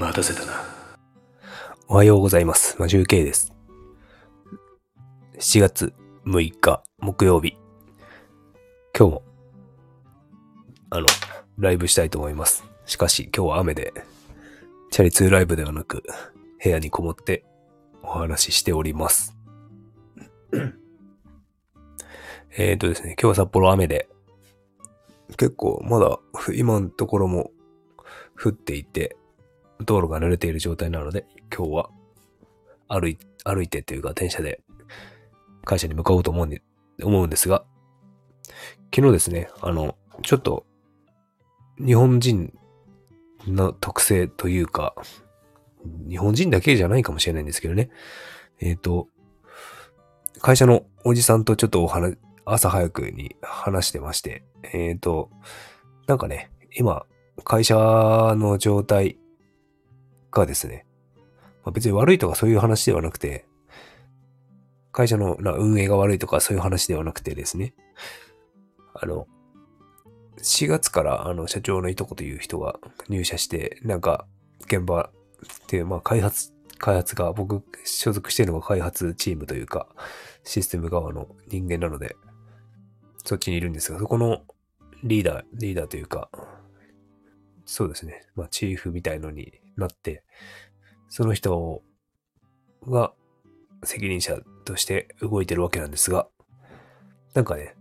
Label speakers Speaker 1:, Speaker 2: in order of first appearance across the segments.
Speaker 1: 待たせたな。
Speaker 2: おはようございます。マジュウケイです。7月6日木曜日。今日も、あの、ライブしたいと思います。しかし今日は雨で、チャリ通ライブではなく、部屋にこもってお話ししております。えーとですね、今日は札幌雨で、結構まだ今のところも降っていて、道路が濡れている状態なので、今日は歩い、歩いてというか電車で会社に向かおうと思うんで、思うんですが、昨日ですね、あの、ちょっと日本人の特性というか、日本人だけじゃないかもしれないんですけどね。えっ、と、会社のおじさんとちょっとお話、朝早くに話してまして、えっ、と、なんかね、今、会社の状態がですね、まあ、別に悪いとかそういう話ではなくて、会社の運営が悪いとかそういう話ではなくてですね、あの、4月からあの社長のいとこという人が入社して、なんか現場で、まあ開発、開発が、僕所属してるのが開発チームというか、システム側の人間なので、そっちにいるんですが、そこのリーダー、リーダーというか、そうですね。まあ、チーフみたいのになって、その人が責任者として動いてるわけなんですが、なんかね、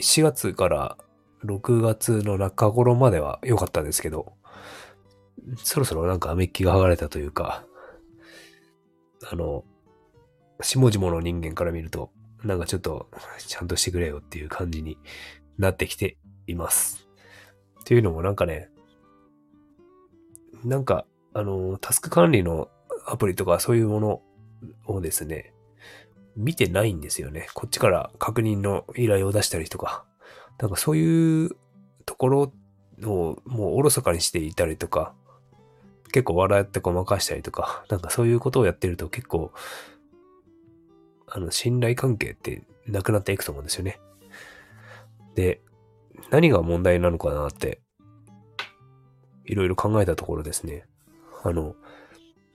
Speaker 2: 4月から6月の中頃までは良かったんですけど、そろそろなんかメッキが剥がれたというか、あの、下々の人間から見ると、なんかちょっとちゃんとしてくれよっていう感じになってきています。っていうのもなんかね、なんか、あの、タスク管理のアプリとかそういうものをですね、見てないんですよね。こっちから確認の依頼を出したりとか。なんかそういうところをもうおろそかにしていたりとか、結構笑ってごまかしたりとか、なんかそういうことをやってると結構、あの、信頼関係ってなくなっていくと思うんですよね。で、何が問題なのかなって、いろいろ考えたところですね。あの、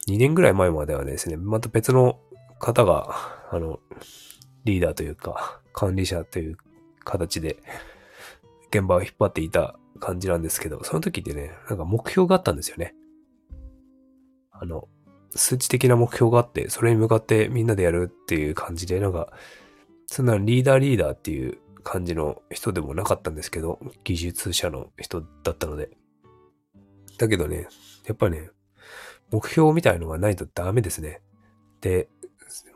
Speaker 2: 2年ぐらい前まではですね、また別の方が、あの、リーダーというか、管理者という形で、現場を引っ張っていた感じなんですけど、その時ってね、なんか目標があったんですよね。あの、数値的な目標があって、それに向かってみんなでやるっていう感じで、なんか、そんなリーダーリーダーっていう感じの人でもなかったんですけど、技術者の人だったので。だけどね、やっぱね、目標みたいのがないとダメですね。で、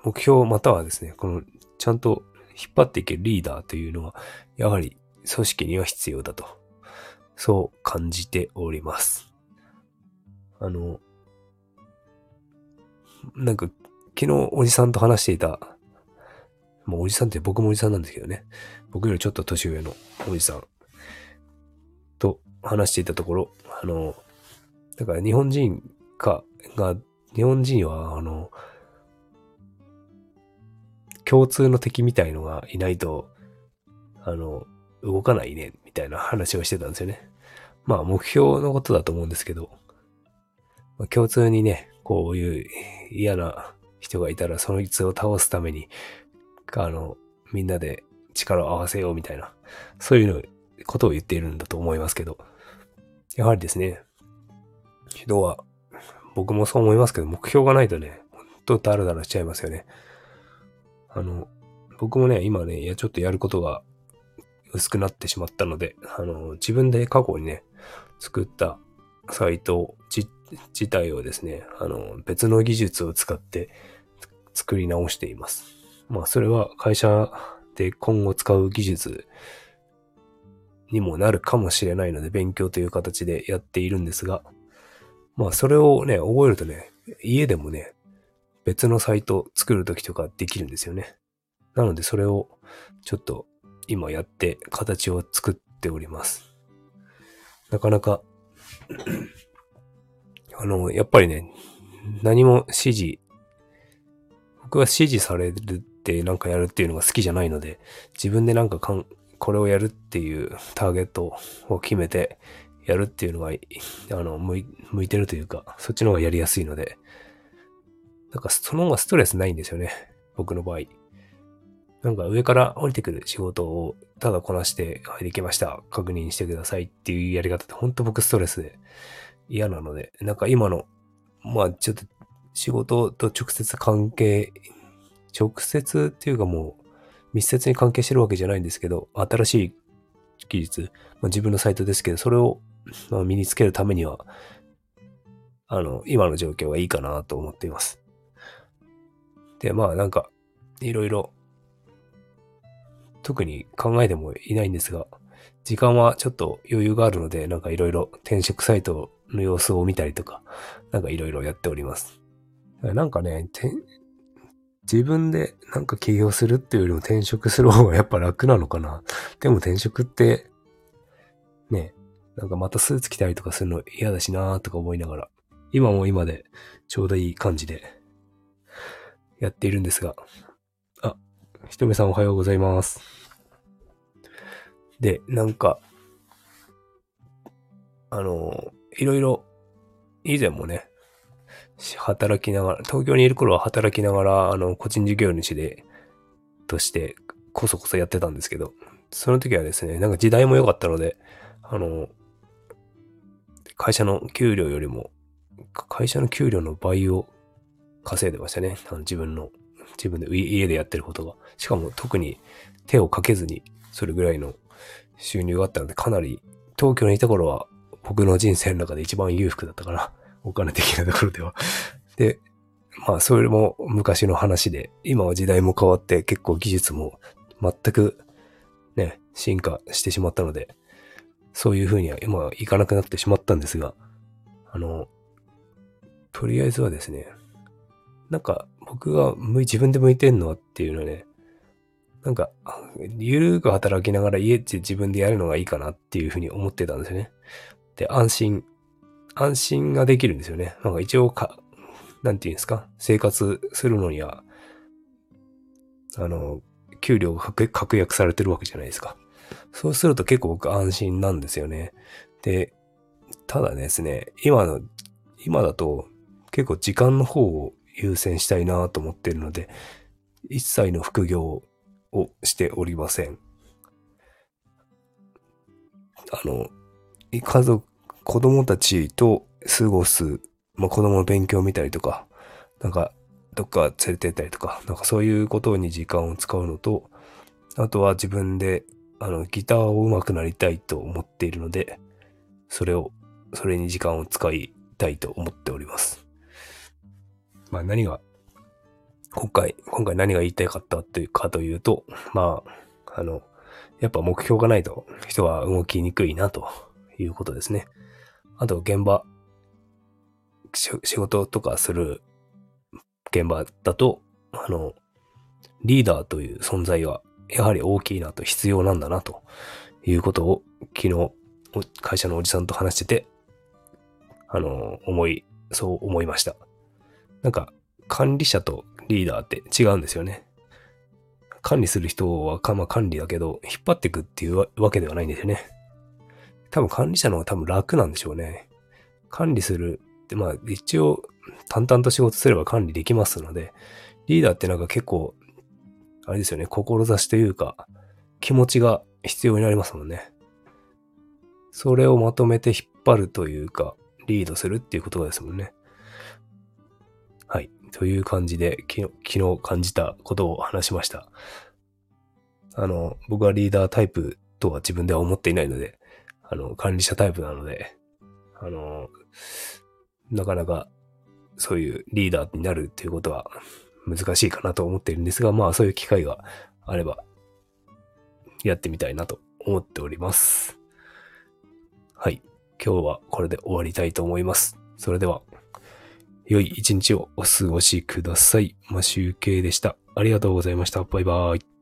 Speaker 2: 目標またはですね、この、ちゃんと引っ張っていけるリーダーというのは、やはり組織には必要だと。そう感じております。あの、なんか、昨日おじさんと話していた、もうおじさんって僕もおじさんなんですけどね。僕よりちょっと年上のおじさんと話していたところ、あの、だから日本人か、が、日本人は、あの、共通の敵みたいのがいないと、あの、動かないね、みたいな話をしてたんですよね。まあ、目標のことだと思うんですけど、ま、共通にね、こういう嫌な人がいたら、そのいつを倒すために、あの、みんなで力を合わせようみたいな、そういうの、ことを言っているんだと思いますけど、やはりですね、人は、僕もそう思いますけど、目標がないとね、ほんとダラダラしちゃいますよね。あの、僕もね、今ね、いや、ちょっとやることが薄くなってしまったので、あの、自分で過去にね、作ったサイト自自体をですね、あの、別の技術を使って作り直しています。まあ、それは会社で今後使う技術にもなるかもしれないので、勉強という形でやっているんですが、まあ、それをね、覚えるとね、家でもね、別のサイト作るときとかできるんですよね。なので、それをちょっと今やって形を作っております。なかなか、あの、やっぱりね、何も指示、僕は指示されるってなんかやるっていうのが好きじゃないので、自分でなんかかん、これをやるっていうターゲットを決めてやるっていうのが、あの、向いてるというか、そっちの方がやりやすいので、なんかその方がストレスないんですよね。僕の場合。なんか上から降りてくる仕事をただこなして、はい、できました。確認してくださいっていうやり方って本当僕ストレスで嫌なので、なんか今の、まあちょっと仕事と直接関係、直接っていうかもう密接に関係してるわけじゃないんですけど、新しい技術、まあ、自分のサイトですけど、それを、まあ、身につけるためには、あの、今の状況がいいかなと思っています。で、まあなんか、いろいろ特に考えてもいないんですが、時間はちょっと余裕があるので、なんかいろいろ転職サイトの様子を見たりとか、なんかいろいろやっております。なんかね、自分でなんか起業するっていうよりも転職する方がやっぱ楽なのかな。でも転職って、ね、なんかまたスーツ着たりとかするの嫌だしなーとか思いながら、今も今でちょうどいい感じでやっているんですが、あひとめさんおはようございます。で、なんか、あの、いろいろ、以前もね、働きながら、東京にいる頃は働きながら、あの、個人事業主で、として、こそこそやってたんですけど、その時はですね、なんか時代も良かったので、あの、会社の給料よりも、会社の給料の倍を稼いでましたね。あの自分の自分で家でやってることが。しかも特に手をかけずにそれぐらいの収入があったので、かなり東京にいた頃は僕の人生の中で一番裕福だったかな。お金的なところでは。で、まあそれも昔の話で、今は時代も変わって結構技術も全くね、進化してしまったので、そういう風には今はいかなくなってしまったんですが、あの、とりあえずはですね、なんか僕が自分で向いてんのっていうのはね、なんか、ゆるく働きながら家で自分でやるのがいいかなっていうふうに思ってたんですよね。で、安心、安心ができるんですよね。なんか一応か、なんていうんですか、生活するのには、あの、給料が確約されてるわけじゃないですか。そうすると結構僕安心なんですよね。で、ただですね、今の、今だと結構時間の方を優先したいなと思ってるので、一切の副業をしておりません。あの、家族、子供たちと過ごす、まあ、子供の勉強を見たりとか、なんか、どっか連れてったりとか、なんかそういうことに時間を使うのと、あとは自分で、あの、ギターを上手くなりたいと思っているので、それを、それに時間を使いたいと思っております。まあ何が、今回、今回何が言いたいかったっていうかというと、まあ、あの、やっぱ目標がないと人は動きにくいなということですね。あと現場、仕事とかする現場だと、あの、リーダーという存在はやはり大きいなと必要なんだなということを昨日会社のおじさんと話してて、あの、思い、そう思いました。なんか、管理者とリーダーって違うんですよね。管理する人はか、まあ、管理だけど、引っ張っていくっていうわけではないんですよね。多分管理者の方が多分楽なんでしょうね。管理するって、まあ一応淡々と仕事すれば管理できますので、リーダーってなんか結構、あれですよね、志というか、気持ちが必要になりますもんね。それをまとめて引っ張るというか、リードするっていうことですもんね。はい。という感じで、昨日、感じたことを話しました。あの、僕はリーダータイプとは自分では思っていないので、あの、管理者タイプなので、あの、なかなかそういうリーダーになるっていうことは難しいかなと思っているんですが、まあそういう機会があれば、やってみたいなと思っております。はい。今日はこれで終わりたいと思います。それでは。良い一日をお過ごしください。マシュウケイでした。ありがとうございました。バイバーイ。